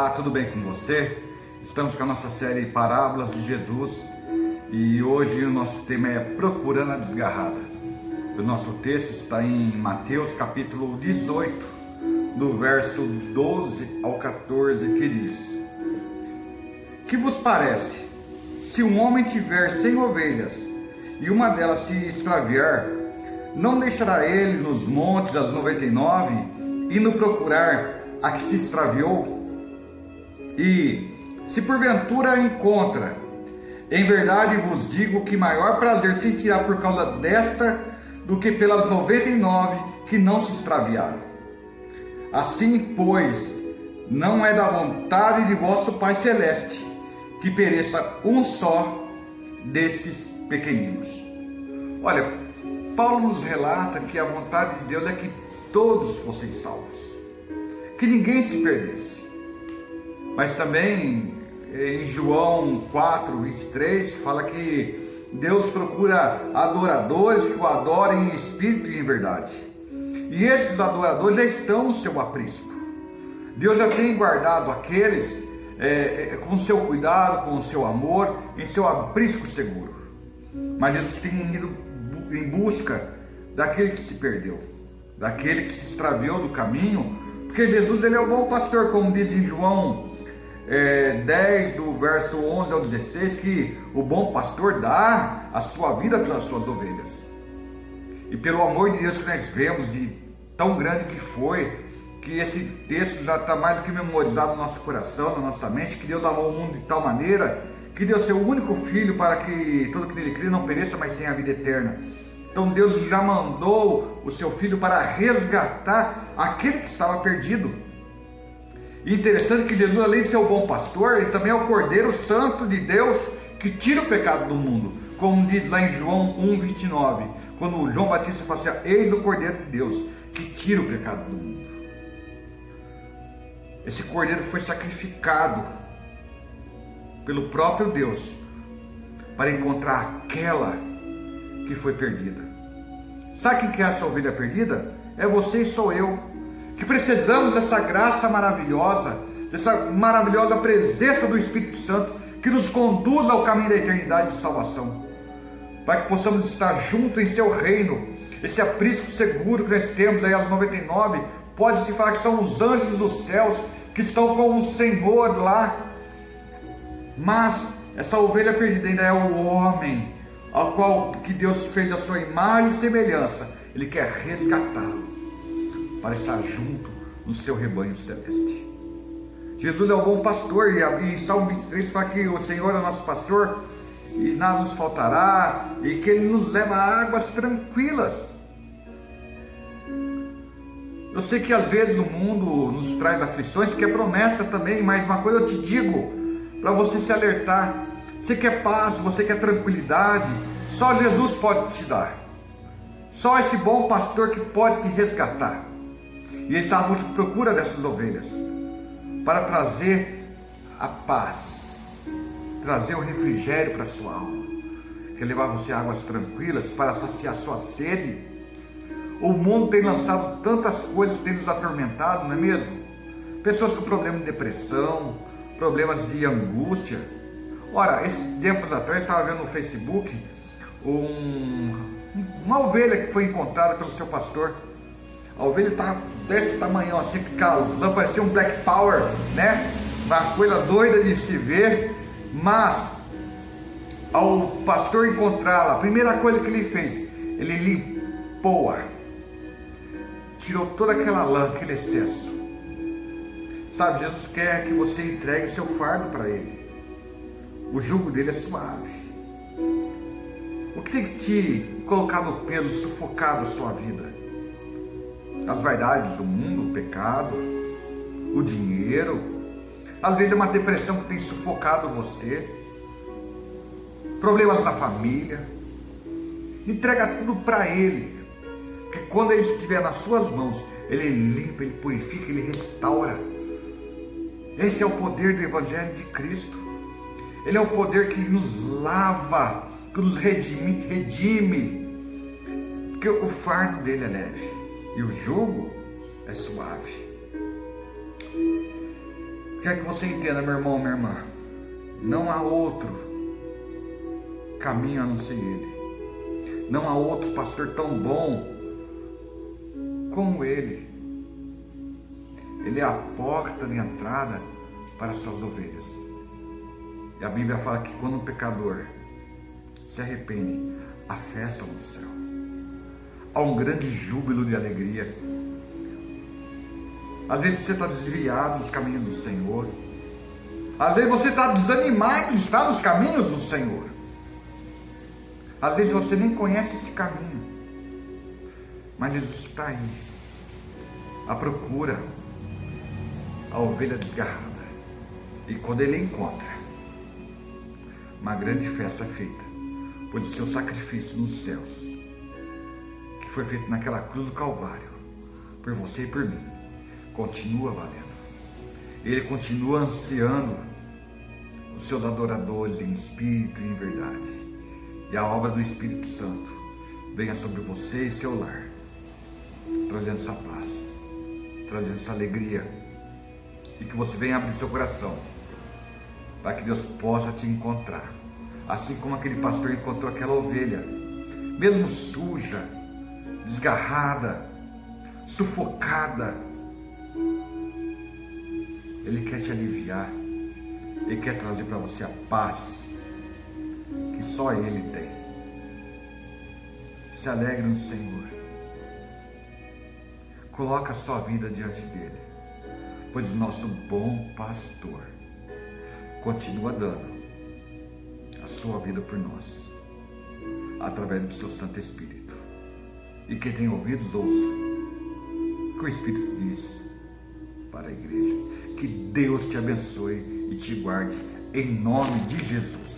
Olá, tudo bem com você? Estamos com a nossa série Parábolas de Jesus e hoje o nosso tema é Procurando a Desgarrada. O nosso texto está em Mateus capítulo 18, do verso 12 ao 14, que diz: Que vos parece? Se um homem tiver cem ovelhas e uma delas se extraviar, não deixará ele nos montes as noventa e nove e no procurar a que se extraviou? E se porventura encontra, em verdade vos digo que maior prazer sentirá por causa desta do que pelas noventa e nove que não se extraviaram. Assim, pois, não é da vontade de vosso Pai Celeste que pereça um só destes pequeninos. Olha, Paulo nos relata que a vontade de Deus é que todos fossem salvos, que ninguém se perdesse. Mas também em João 4, 23, fala que Deus procura adoradores que o adorem em espírito e em verdade. E esses adoradores já estão no seu aprisco. Deus já tem guardado aqueles é, com seu cuidado, com o seu amor, em seu aprisco seguro. Mas eles têm ido em busca daquele que se perdeu, daquele que se extraviou do caminho, porque Jesus ele é o bom pastor, como diz em João é, 10, do verso 11 ao 16, que o bom pastor dá a sua vida pelas suas ovelhas. E pelo amor de Deus que nós vemos, de tão grande que foi, que esse texto já está mais do que memorizado no nosso coração, na nossa mente, que Deus amou o mundo de tal maneira que deu seu único filho para que todo que nele crê não pereça, mas tenha a vida eterna. Então Deus já mandou o seu filho para resgatar aquele que estava perdido. Interessante que Jesus, além de ser o bom pastor, ele também é o Cordeiro Santo de Deus que tira o pecado do mundo. Como diz lá em João 1,29, quando João Batista fala assim: Eis o Cordeiro de Deus que tira o pecado do mundo. Esse cordeiro foi sacrificado pelo próprio Deus para encontrar aquela que foi perdida. Sabe quem que é essa ovelha perdida? É você e sou eu que precisamos dessa graça maravilhosa, dessa maravilhosa presença do Espírito Santo que nos conduz ao caminho da eternidade de salvação, para que possamos estar juntos em seu reino. Esse aprisco seguro que nós temos aí aos 99, pode-se falar que são os anjos dos céus que estão com o Senhor lá. Mas essa ovelha perdida ainda é o homem, ao qual que Deus fez a sua imagem e semelhança. Ele quer resgatá-lo para estar junto no seu rebanho celeste. Jesus é o bom pastor, e em Salmo 23 fala que o Senhor é nosso pastor e nada nos faltará, e que Ele nos leva a águas tranquilas. Eu sei que às vezes o mundo nos traz aflições, que é promessa também, mas uma coisa eu te digo, para você se alertar: você quer paz, você quer tranquilidade, só Jesus pode te dar, só esse bom pastor que pode te resgatar. E ele estava à procura dessas ovelhas para trazer a paz, trazer o refrigério para a sua alma, que levar você a águas tranquilas para saciar sua sede. O mundo tem lançado tantas coisas tem nos atormentado, não é mesmo? Pessoas com problemas de depressão, problemas de angústia. Ora, esses tempos atrás estava vendo no Facebook um, uma ovelha que foi encontrada pelo seu pastor a ovelha está desse tamanho, assim, que casando, parecia um Black Power, né? Uma coisa doida de se ver, mas ao pastor encontrá-la, a primeira coisa que ele fez, ele limpou-a, tirou toda aquela lã, aquele excesso. Sabe, Jesus quer que você entregue seu fardo para Ele. O jugo dele é suave. O que tem que te colocar no peso, sufocado a sua vida? As vaidades do mundo, o pecado, o dinheiro. Às vezes é uma depressão que tem sufocado você, problemas na família. Entrega tudo para Ele, que quando Ele estiver nas suas mãos, Ele limpa, Ele purifica, Ele restaura. Esse é o poder do Evangelho de Cristo. Ele é o poder que nos lava, que nos redime, redime porque o fardo dele é leve e o jugo é suave. Quer que você entenda, meu irmão, minha irmã. Não há outro caminho a não ser Ele. Não há outro pastor tão bom como Ele. Ele é a porta de entrada para as suas ovelhas. E a Bíblia fala que quando um pecador se arrepende, há festa no céu. Há um grande júbilo de alegria. Às vezes você está desviado dos caminhos do Senhor. Às vezes você está desanimado de estar nos caminhos do Senhor. Às vezes você nem conhece esse caminho. Mas Jesus está aí. A procura. A ovelha desgarrada. E quando ele encontra, uma grande festa feita por seu sacrifício nos céus, que foi feito naquela cruz do Calvário, por você e por mim, continua valendo. Ele continua ansiando os seus adoradores em espírito e em verdade. E a obra do Espírito Santo venha sobre você e seu lar, trazendo essa paz, trazendo essa alegria, e que você venha abrir seu coração para que Deus possa te encontrar. Assim como aquele pastor encontrou aquela ovelha, mesmo suja, desgarrada, sufocada. Ele quer te aliviar, ele quer trazer para você a paz que só Ele tem. Se alegre no Senhor. Coloca a sua vida diante dele, pois o nosso bom pastor continua dando a sua vida por nós, através do seu Santo Espírito. E quem tem ouvidos, ouça que o Espírito diz para a igreja. Que Deus te abençoe e te guarde, em nome de Jesus.